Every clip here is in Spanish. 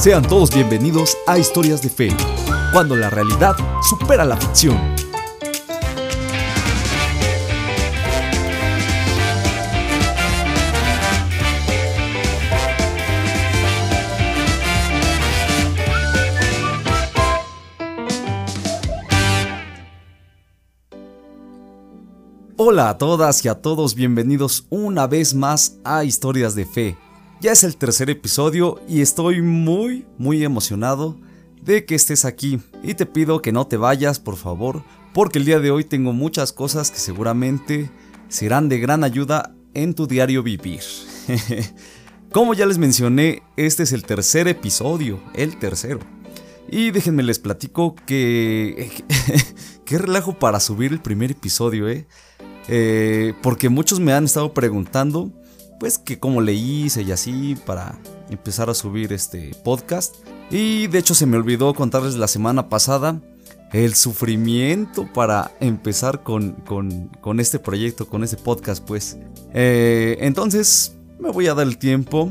Sean todos bienvenidos a Historias de Fe, cuando la realidad supera la ficción. Hola a todas y a todos, bienvenidos una vez más a Historias de Fe. Ya es el tercer episodio y estoy muy, muy emocionado de que estés aquí. Y te pido que no te vayas, por favor, porque el día de hoy tengo muchas cosas que seguramente serán de gran ayuda en tu diario vivir. Como ya les mencioné, este es el tercer episodio, el tercero. Y déjenme les platico que... qué relajo para subir el primer episodio, ¿eh? ¿eh? Porque muchos me han estado preguntando pues que como le hice y así para empezar a subir este podcast. Y de hecho se me olvidó contarles la semana pasada el sufrimiento para empezar con, con, este proyecto, con este podcast pues. Eh, entonces me voy a dar el tiempo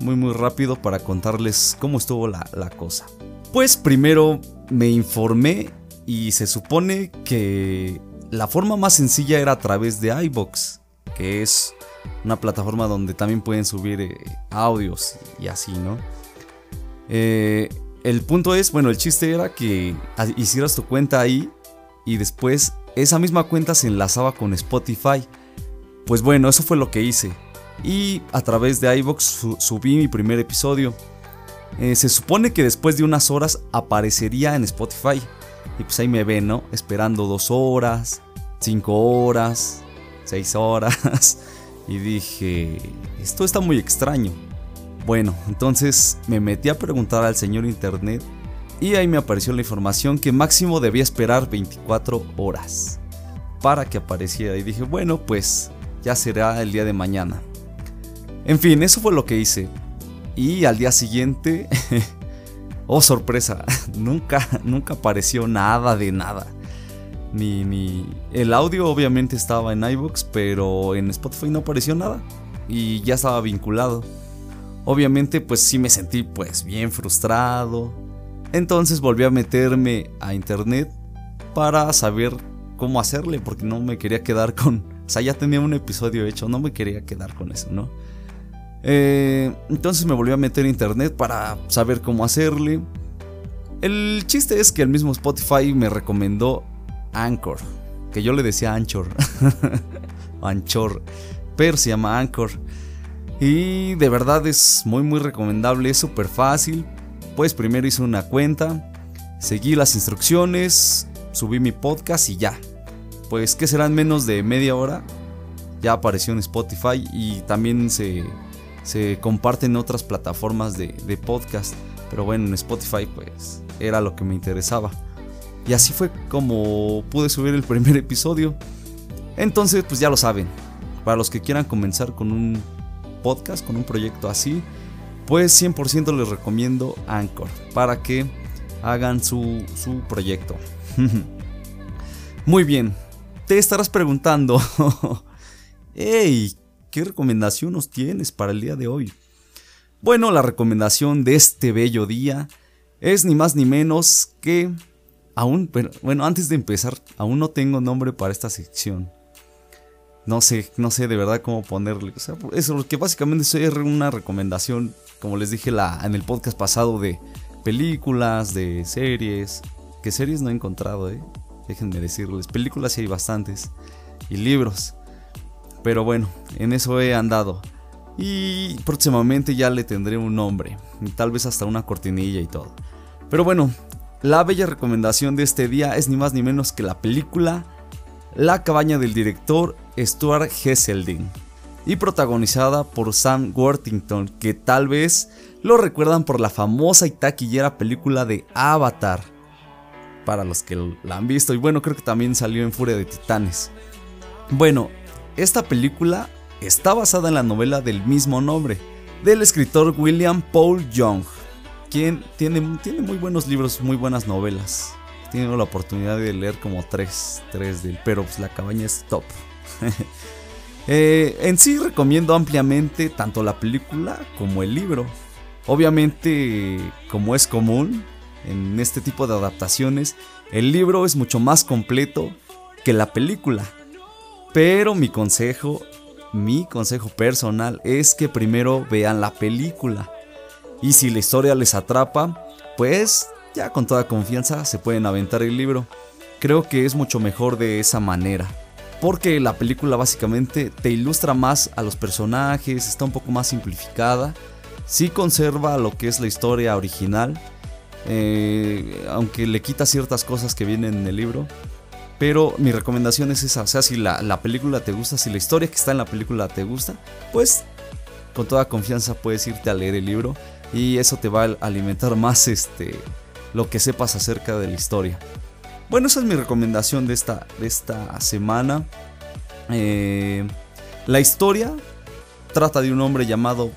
muy muy rápido para contarles cómo estuvo la, la cosa. Pues primero me informé y se supone que la forma más sencilla era a través de iBox, que es una plataforma donde también pueden subir eh, audios y así, ¿no? Eh, el punto es, bueno, el chiste era que hicieras tu cuenta ahí y después esa misma cuenta se enlazaba con Spotify. Pues bueno, eso fue lo que hice. Y a través de iVoox subí mi primer episodio. Eh, se supone que después de unas horas aparecería en Spotify. Y pues ahí me ven, ¿no? Esperando dos horas, cinco horas, seis horas. y dije, esto está muy extraño. Bueno, entonces me metí a preguntar al señor internet y ahí me apareció la información que máximo debía esperar 24 horas para que apareciera y dije, bueno, pues ya será el día de mañana. En fin, eso fue lo que hice. Y al día siguiente, oh sorpresa, nunca, nunca apareció nada de nada. Ni, El audio obviamente estaba en iVoox, pero en Spotify no apareció nada. Y ya estaba vinculado. Obviamente pues sí me sentí pues bien frustrado. Entonces volví a meterme a internet para saber cómo hacerle, porque no me quería quedar con... O sea, ya tenía un episodio hecho, no me quería quedar con eso, ¿no? Eh, entonces me volví a meter a internet para saber cómo hacerle. El chiste es que el mismo Spotify me recomendó Anchor, que yo le decía Anchor, Anchor, pero se llama Anchor. Y de verdad es muy muy recomendable, es súper fácil. Pues primero hice una cuenta, seguí las instrucciones, subí mi podcast y ya. Pues que serán menos de media hora. Ya apareció en Spotify y también se, se comparten otras plataformas de, de podcast. Pero bueno, en Spotify pues era lo que me interesaba. Y así fue como pude subir el primer episodio. Entonces, pues ya lo saben. Para los que quieran comenzar con un podcast, con un proyecto así, pues 100% les recomiendo Anchor para que hagan su, su proyecto. Muy bien, te estarás preguntando, hey, ¿qué recomendación nos tienes para el día de hoy? Bueno, la recomendación de este bello día es ni más ni menos que aún, bueno, antes de empezar, aún no tengo nombre para esta sección. No sé, no sé de verdad cómo ponerle. O sea, eso, que básicamente es una recomendación, como les dije la, en el podcast pasado, de películas, de series. Que series no he encontrado, eh. Déjenme decirles. Películas sí hay bastantes. Y libros. Pero bueno, en eso he andado. Y próximamente ya le tendré un nombre. Tal vez hasta una cortinilla y todo. Pero bueno, la bella recomendación de este día es ni más ni menos que la película La cabaña del director Stuart Hesseldin y protagonizada por Sam Worthington, que tal vez lo recuerdan por la famosa y taquillera película de Avatar, para los que la han visto, y bueno, creo que también salió en Furia de Titanes. Bueno, esta película está basada en la novela del mismo nombre, del escritor William Paul Young quien tiene, tiene muy buenos libros, muy buenas novelas. Tiene la oportunidad de leer como tres, tres de él, pero pues la cabaña es top. Eh, en sí recomiendo ampliamente tanto la película como el libro. Obviamente, como es común en este tipo de adaptaciones, el libro es mucho más completo que la película. Pero mi consejo, mi consejo personal es que primero vean la película. Y si la historia les atrapa, pues ya con toda confianza se pueden aventar el libro. Creo que es mucho mejor de esa manera. Porque la película básicamente te ilustra más a los personajes, está un poco más simplificada. Sí conserva lo que es la historia original, eh, aunque le quita ciertas cosas que vienen en el libro. Pero mi recomendación es esa, o sea, si la, la, película te gusta, si la historia que está en la película te gusta, pues con toda confianza puedes irte a leer el libro y eso te va a alimentar más este, lo que sepas acerca de la historia. Bueno, esa es mi recomendación de esta, de esta semana. Eh, la historia trata de un hombre llamado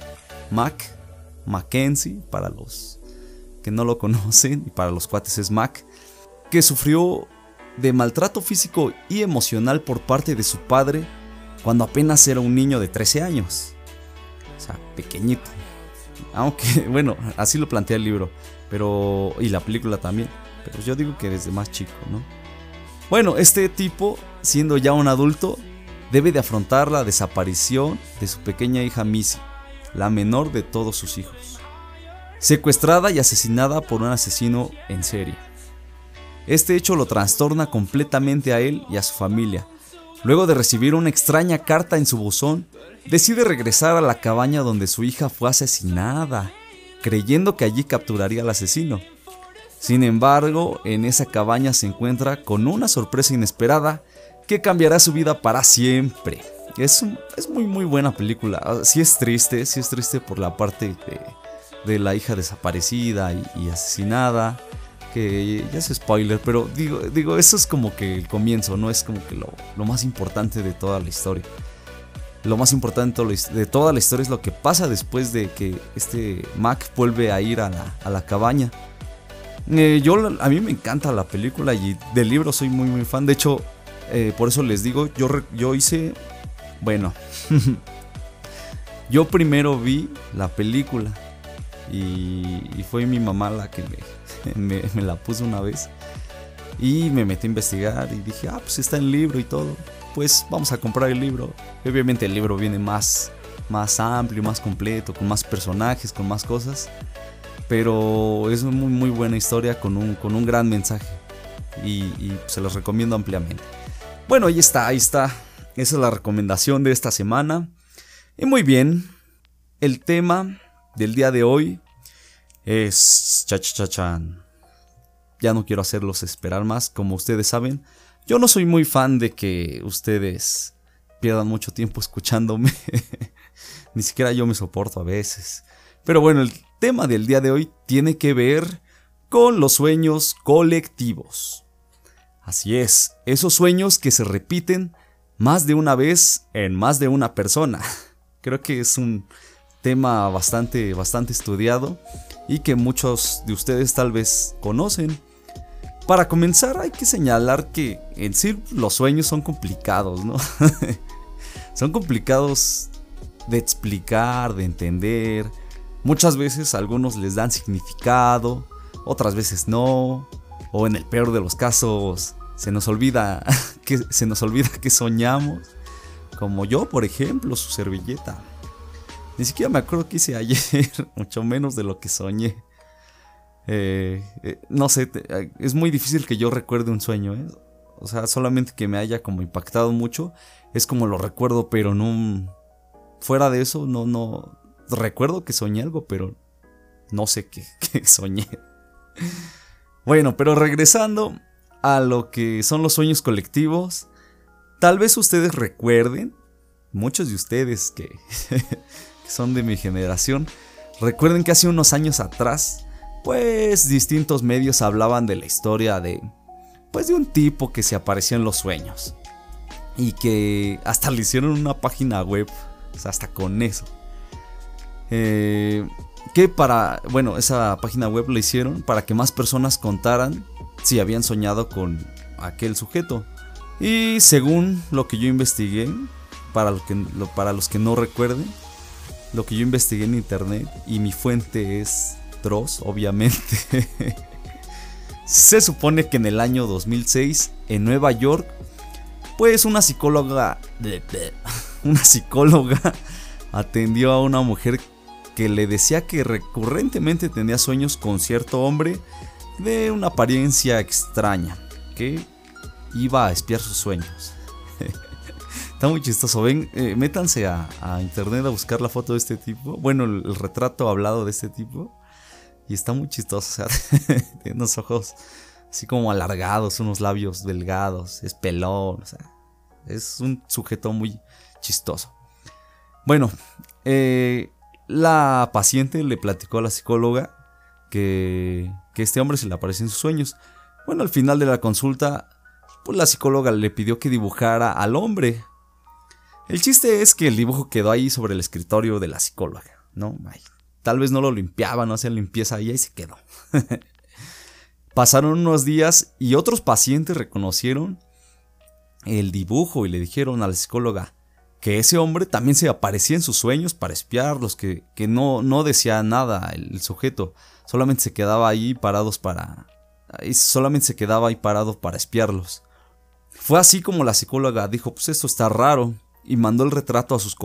Mac, Mackenzie, para los que no lo conocen, y para los cuates es Mac, que sufrió de maltrato físico y emocional por parte de su padre cuando apenas era un niño de 13 años. O sea, pequeñito. Aunque, bueno, así lo plantea el libro, pero y la película también. Pero yo digo que desde más chico, ¿no? Bueno, este tipo, siendo ya un adulto, debe de afrontar la desaparición de su pequeña hija Missy, la menor de todos sus hijos, secuestrada y asesinada por un asesino en serie. Este hecho lo trastorna completamente a él y a su familia. Luego de recibir una extraña carta en su buzón, decide regresar a la cabaña donde su hija fue asesinada, creyendo que allí capturaría al asesino. Sin embargo, en esa cabaña se encuentra con una sorpresa inesperada que cambiará su vida para siempre. Es, es muy muy buena película. Ah, sí es triste, sí es triste por la parte de, la hija desaparecida y, asesinada. Que ya es spoiler, pero digo, digo, eso es como que el comienzo, no es como que lo, más importante de toda la historia. Lo más importante de toda la historia es lo que pasa después de que este Mac vuelve a ir a la, a la cabaña eh, yo, a mí me encanta la película y del libro soy muy, muy fan. De hecho, eh, por eso les digo, yo, yo hice, bueno, yo primero vi la película y, fue mi mamá la que me, me, la puso una vez. Y me metí a investigar y dije, ah, pues está el libro y todo. Pues vamos a comprar el libro. obviamente el libro viene más, más amplio, más completo, con más personajes, con más cosas. Pero es una muy, muy buena historia con un, con un gran mensaje. Y, se los recomiendo ampliamente. Bueno, ahí está, ahí está. Esa es la recomendación de esta semana. Y muy bien, el tema del día de hoy es chachachachan. Ya no quiero hacerlos esperar más, como ustedes saben. Yo no soy muy fan de que ustedes pierdan mucho tiempo escuchándome. Ni siquiera yo me soporto a veces. Pero bueno, el tema del día de hoy tiene que ver con los sueños colectivos. Así es, esos sueños que se repiten más de una vez en más de una persona. Creo que es un tema bastante, bastante estudiado y que muchos de ustedes tal vez conocen. Para comenzar hay que señalar que en sí los sueños son complicados, ¿no? son complicados de explicar, de entender, Muchas veces algunos les dan significado, otras veces no, o en el peor de los casos se nos olvida que se nos olvida que soñamos, como yo, por ejemplo, su servilleta. Ni siquiera me acuerdo qué hice ayer, mucho menos de lo que soñé. Eh, eh, no sé, eh, es muy difícil que yo recuerde un sueño, O sea, solamente que me haya como impactado mucho, es como lo recuerdo, pero no... Fuera de eso, no, no, recuerdo que soñé algo, pero no sé qué, soñé. Bueno, pero regresando a lo que son los sueños colectivos, tal vez ustedes recuerden, muchos de ustedes que, son de mi generación, recuerden que hace unos años atrás, pues distintos medios hablaban de la historia de, pues de un tipo que se aparecía en los sueños y que hasta le hicieron una página web, o sea, hasta con eso. Eh, que para, bueno, esa página web la hicieron para que más personas contaran si habían soñado con aquel sujeto. Y según lo que yo investigué, para, que, para los que no recuerden, lo que yo investigué en internet y mi fuente es Dross, obviamente. Se supone que en el año 2006, en Nueva York, pues una psicóloga, una psicóloga atendió a una mujer que le decía que recurrentemente tenía sueños con cierto hombre de una apariencia extraña, que iba a espiar sus sueños. Está muy chistoso. Ven, eh, métanse a, internet a buscar la foto de este tipo. Bueno, el, retrato hablado de este tipo. Y está muy chistoso. O sea, tiene unos ojos así como alargados, unos labios delgados. Es pelón. O sea, es un sujeto muy chistoso. Bueno, eh, la paciente le platicó a la psicóloga que, este hombre se le apareció en sus sueños. Bueno, al final de la consulta, pues la psicóloga le pidió que dibujara al hombre el chiste es que el dibujo quedó ahí sobre el escritorio de la psicóloga, ¿no? tal vez no lo limpiaba, no hacía limpieza ahí y se quedó. Pasaron unos días y otros pacientes reconocieron el dibujo y le dijeron a la psicóloga que ese hombre también se aparecía en sus sueños para espiarlos, que, que no, no decía nada el, sujeto, solamente se quedaba ahí parados para... solamente se quedaba ahí parado para espiarlos. Fue así como la psicóloga dijo, pues esto está raro, y mandó el retrato a sus,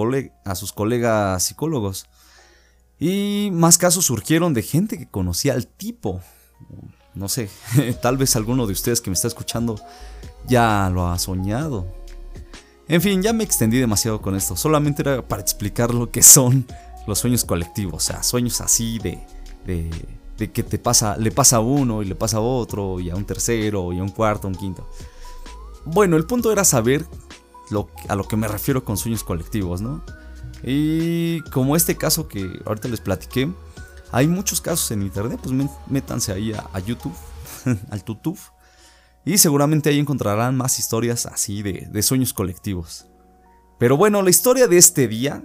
a sus colegas psicólogos. Y más casos surgieron de gente que conocía al tipo. No sé, tal vez alguno de ustedes que me está escuchando ya lo ha soñado. En fin, ya me extendí demasiado con esto. Solamente era para explicar lo que son los sueños colectivos. O sea, sueños así de, de, de que te pasa, le pasa a uno y le pasa a otro y a un tercero y a un cuarto, a un quinto. Bueno, el punto era saber a lo que me refiero con sueños colectivos, ¿no? Y como este caso que ahorita les platiqué, hay muchos casos en internet, pues métanse ahí a, YouTube, al YouTube, y seguramente ahí encontrarán más historias así de sueños colectivos. Pero bueno, la historia de este día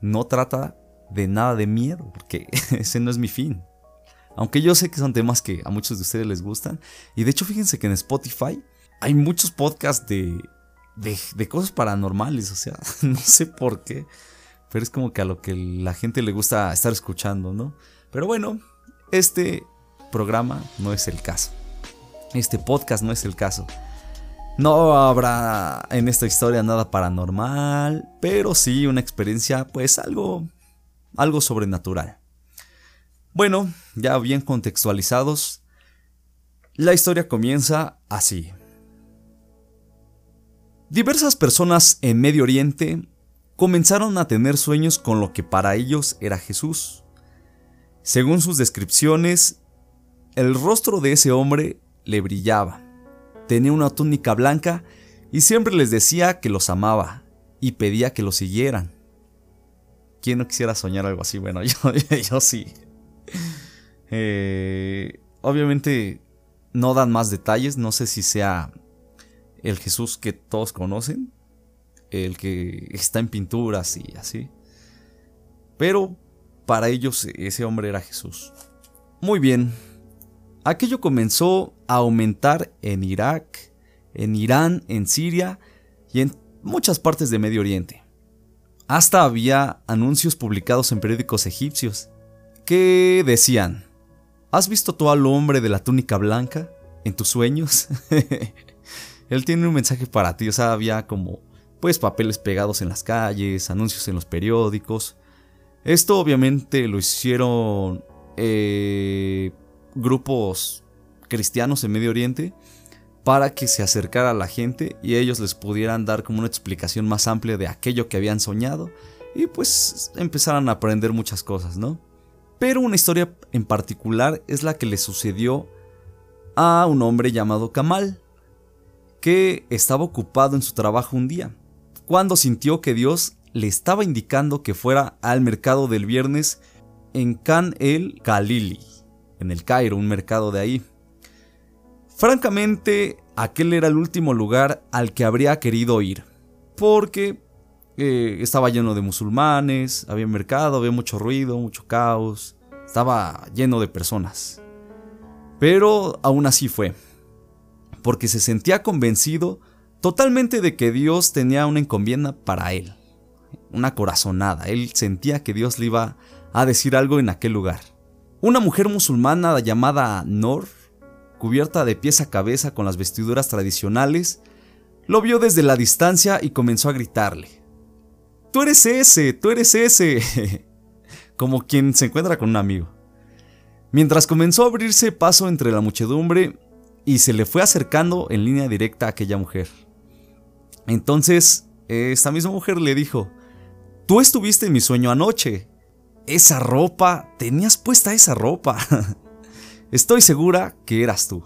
no trata de nada de miedo, porque ese no es mi fin. Aunque yo sé que son temas que a muchos de ustedes les gustan. Y de hecho, fíjense que en Spotify hay muchos podcasts de, de, cosas paranormales, o sea, no sé por qué, pero es como que a lo que la gente le gusta estar escuchando, ¿no? Pero bueno, este programa no es el caso. Este podcast no es el caso. No habrá en esta historia nada paranormal, pero sí una experiencia pues algo algo sobrenatural. Bueno, ya bien contextualizados, la historia comienza así. Diversas personas en Medio Oriente comenzaron a tener sueños con lo que para ellos era Jesús. Según sus descripciones, el rostro de ese hombre le brillaba, tenía una túnica blanca y siempre les decía que los amaba y pedía que lo siguieran. ¿Quién no quisiera soñar algo así? Bueno, yo, sí. Eh, obviamente no dan más detalles, no sé si sea el Jesús que todos conocen, el que está en pinturas y así. Pero para ellos ese hombre era Jesús. Muy bien, aquello comenzó a aumentar en Irak, en Irán, en Siria y en muchas partes de Medio Oriente. Hasta había anuncios publicados en periódicos egipcios que decían, ¿has visto tú al hombre de la túnica blanca en tus sueños? él tiene un mensaje para ti. O sea, había como, pues, papeles pegados en las calles, anuncios en los periódicos. Esto obviamente lo hicieron eh, grupos cristianos en Medio Oriente para que se acercara a la gente y ellos les pudieran dar como una explicación más amplia de aquello que habían soñado y pues empezaran a aprender muchas cosas, ¿no? Pero una historia en particular es la que le sucedió a un hombre llamado Kamal que estaba ocupado en su trabajo un día, cuando sintió que Dios le estaba indicando que fuera al mercado del viernes en Khan el Khalili, en el Cairo, un mercado de ahí. Francamente, aquel era el último lugar al que habría querido ir, porque eh, estaba lleno de musulmanes, había mercado, había mucho ruido, mucho caos, estaba lleno de personas. Pero aún así fue porque se sentía convencido totalmente de que Dios tenía una encomienda para él. una corazonada. Él sentía que Dios le iba a decir algo en aquel lugar. Una mujer musulmana llamada Nor, cubierta de pies a cabeza con las vestiduras tradicionales, lo vio desde la distancia y comenzó a gritarle. Tú eres ese, tú eres ese. Como quien se encuentra con un amigo. Mientras comenzó a abrirse paso entre la muchedumbre y se le fue acercando en línea directa a aquella mujer. Entonces, esta misma mujer le dijo, Tú estuviste en mi sueño anoche. Esa ropa, tenías puesta esa ropa. Estoy segura que eras tú.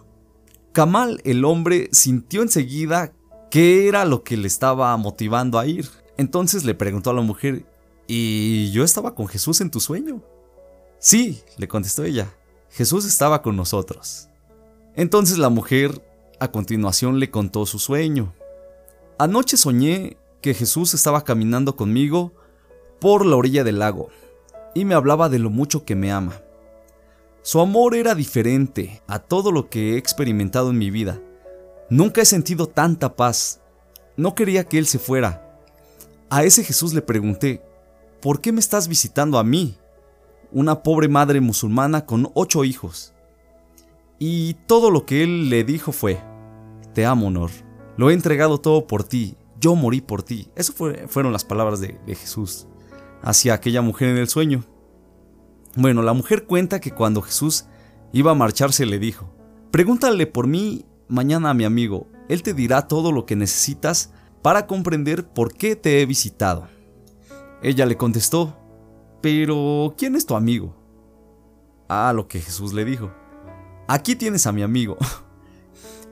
Kamal, el hombre, sintió enseguida qué era lo que le estaba motivando a ir. Entonces le preguntó a la mujer, ¿y yo estaba con Jesús en tu sueño? Sí, le contestó ella, Jesús estaba con nosotros. Entonces la mujer a continuación le contó su sueño. Anoche soñé que Jesús estaba caminando conmigo por la orilla del lago y me hablaba de lo mucho que me ama. Su amor era diferente a todo lo que he experimentado en mi vida. Nunca he sentido tanta paz. No quería que él se fuera. A ese Jesús le pregunté, ¿por qué me estás visitando a mí? Una pobre madre musulmana con ocho hijos. Y todo lo que él le dijo fue, te amo, Nor. Lo he entregado todo por ti yo morí por ti. Eso fueron las palabras de, de Jesús hacia aquella mujer en el sueño. Bueno, la mujer cuenta que cuando Jesús iba a marcharse le dijo, pregúntale por mí mañana a mi amigo, él te dirá todo lo que necesitas para comprender por qué te he visitado. Ella le contestó, pero ¿quién es tu amigo? A lo que Jesús le dijo, aquí tienes a mi amigo.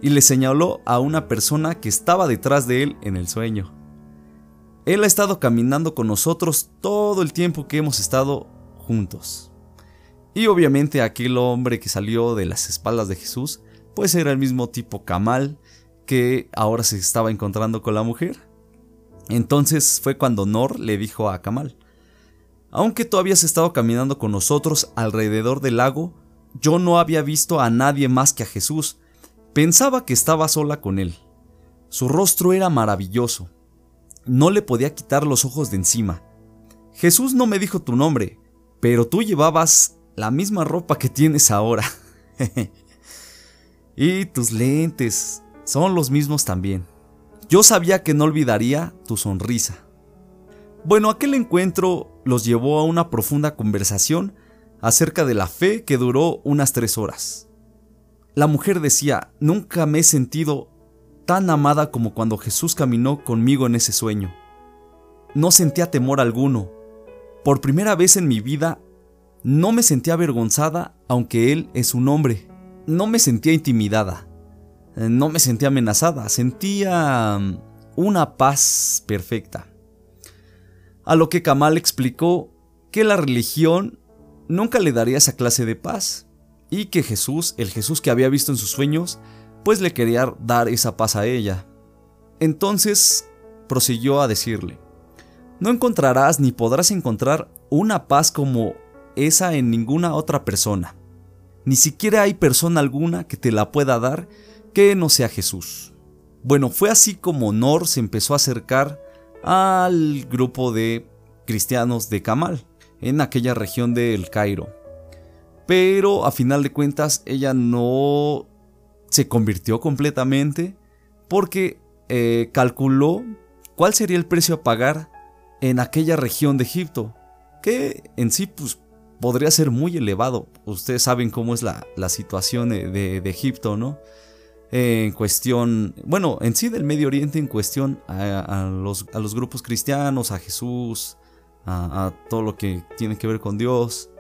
y le señaló a una persona que estaba detrás de él en el sueño. Él ha estado caminando con nosotros todo el tiempo que hemos estado juntos. Y obviamente aquel hombre que salió de las espaldas de Jesús, pues era el mismo tipo Kamal que ahora se estaba encontrando con la mujer. Entonces fue cuando Nor le dijo a Kamal, aunque tú habías estado caminando con nosotros alrededor del lago, yo no había visto a nadie más que a Jesús, Pensaba que estaba sola con él. Su rostro era maravilloso. No le podía quitar los ojos de encima. Jesús no me dijo tu nombre, pero tú llevabas la misma ropa que tienes ahora. y tus lentes son los mismos también. Yo sabía que no olvidaría tu sonrisa. Bueno, aquel encuentro los llevó a una profunda conversación acerca de la fe que duró unas tres horas. La mujer decía, nunca me he sentido tan amada como cuando Jesús caminó conmigo en ese sueño. No sentía temor alguno. Por primera vez en mi vida, no me sentía avergonzada aunque Él es un hombre. No me sentía intimidada. No me sentía amenazada. Sentía mm, una paz perfecta. A lo que Kamal explicó que la religión nunca le daría esa clase de paz y que Jesús, el Jesús que había visto en sus sueños, pues le quería dar esa paz a ella. Entonces prosiguió a decirle, no encontrarás ni podrás encontrar una paz como esa en ninguna otra persona. Ni siquiera hay persona alguna que te la pueda dar que no sea Jesús. Bueno, fue así como Nor se empezó a acercar al grupo de cristianos de Kamal, en aquella región del Cairo. Pero a final de cuentas ella no se convirtió completamente porque eh, calculó cuál sería el precio a pagar en aquella región de Egipto, que en sí pues, podría ser muy elevado. Ustedes saben cómo es la, situación de, Egipto, ¿no? en cuestión, bueno, en sí del Medio Oriente, en cuestión a, los, a los, grupos cristianos, a Jesús, a, todo lo que tiene que ver con Dios.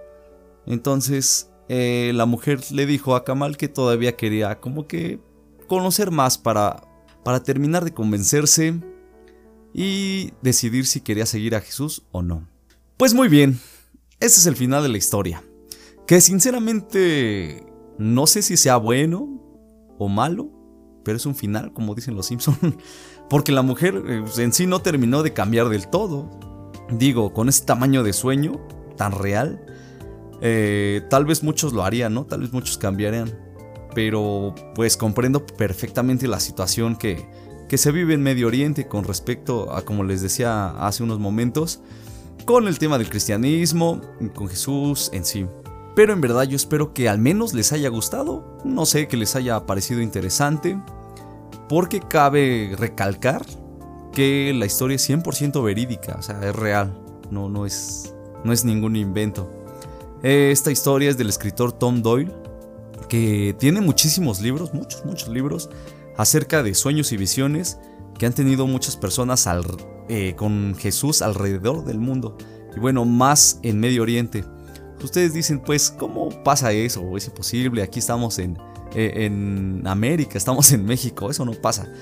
Entonces, eh, la mujer le dijo a Kamal que todavía quería como que conocer más para, para terminar de convencerse y decidir si quería seguir a Jesús o no. Pues muy bien, ese es el final de la historia. Que sinceramente no sé si sea bueno o malo, pero es un final, como dicen los Simpson, porque la mujer eh, en sí no terminó de cambiar del todo. Digo, con ese tamaño de sueño tan real, eh, tal vez muchos lo harían, ¿no? Tal vez muchos cambiarían. Pero pues comprendo perfectamente la situación que, que se vive en Medio Oriente con respecto a, como les decía hace unos momentos, con el tema del cristianismo, con Jesús en sí. Pero en verdad yo espero que al menos les haya gustado, no sé, que les haya parecido interesante, porque cabe recalcar que la historia es 100% verídica, o sea, es real, no, no, es, no es ningún invento. Esta historia es del escritor Tom Doyle, que tiene muchísimos libros, muchos, muchos libros, acerca de sueños y visiones que han tenido muchas personas eh, con Jesús alrededor del mundo. Y bueno, más en Medio Oriente. Ustedes dicen, pues, ¿cómo pasa eso? ¿Es imposible? Aquí estamos en, eh, en América, estamos en México, eso no pasa.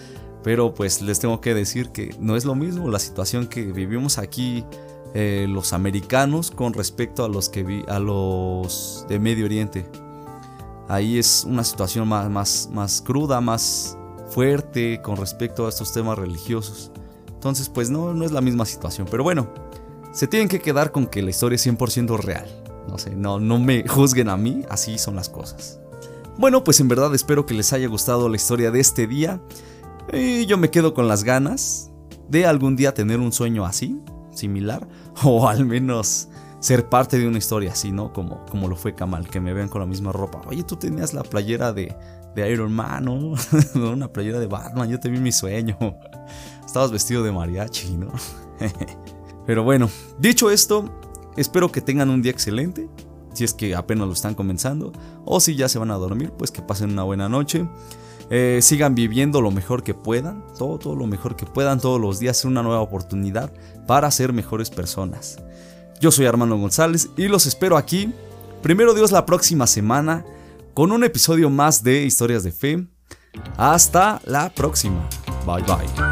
Pero pues les tengo que decir que no es lo mismo la situación que vivimos aquí eh, los americanos con respecto a los que a los de Medio Oriente. Ahí es una situación más, más, más cruda, más fuerte con respecto a estos temas religiosos. Entonces, pues no, no es la misma situación. Pero bueno, se tienen que quedar con que la historia es 100% real. No sé, no, no me juzguen a mí, así son las cosas. Bueno, pues en verdad espero que les haya gustado la historia de este día. Y yo me quedo con las ganas de algún día tener un sueño así, similar, o al menos ser parte de una historia así, ¿no? Como, como lo fue Kamal, que me vean con la misma ropa. Oye, tú tenías la playera de, de Iron Man, ¿no? una playera de Batman, yo te vi mi sueño. Estabas vestido de mariachi, ¿no? Pero bueno, dicho esto, espero que tengan un día excelente. Si es que apenas lo están comenzando. O si ya se van a dormir, pues que pasen una buena noche. Eh, sigan viviendo lo mejor que puedan, todo, todo lo mejor que puedan, todos los días una nueva oportunidad para ser mejores personas. Yo soy Armando González y los espero aquí, primero Dios la próxima semana, con un episodio más de Historias de Fe. Hasta la próxima. Bye bye.